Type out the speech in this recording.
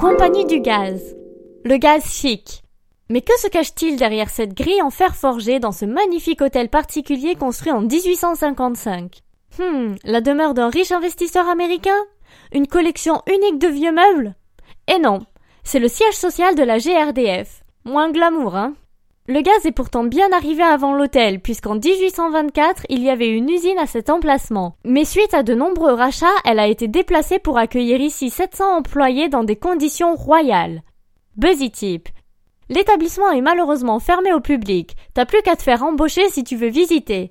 Compagnie du gaz. Le gaz chic. Mais que se cache-t-il derrière cette grille en fer forgé dans ce magnifique hôtel particulier construit en 1855 Hmm, la demeure d'un riche investisseur américain? Une collection unique de vieux meubles? Et non, c'est le siège social de la GRDF. Moins glamour, hein? Le gaz est pourtant bien arrivé avant l'hôtel, puisqu'en 1824, il y avait une usine à cet emplacement. Mais suite à de nombreux rachats, elle a été déplacée pour accueillir ici 700 employés dans des conditions royales. Buzzy Tip. L'établissement est malheureusement fermé au public. T'as plus qu'à te faire embaucher si tu veux visiter.